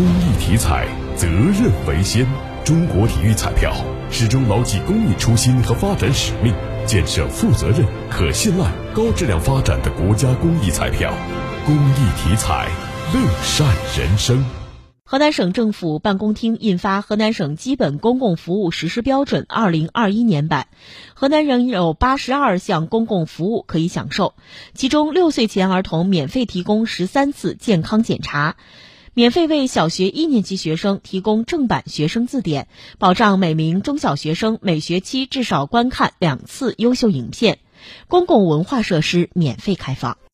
公益体彩，责任为先。中国体育彩票始终牢记公益初心和发展使命，建设负责任、可信赖、高质量发展的国家公益彩票。公益体彩，乐善人生。河南省政府办公厅印发《河南省基本公共服务实施标准（二零二一年版）》，河南仍有八十二项公共服务可以享受，其中六岁前儿童免费提供十三次健康检查，免费为小学一年级学生提供正版学生字典，保障每名中小学生每学期至少观看两次优秀影片，公共文化设施免费开放。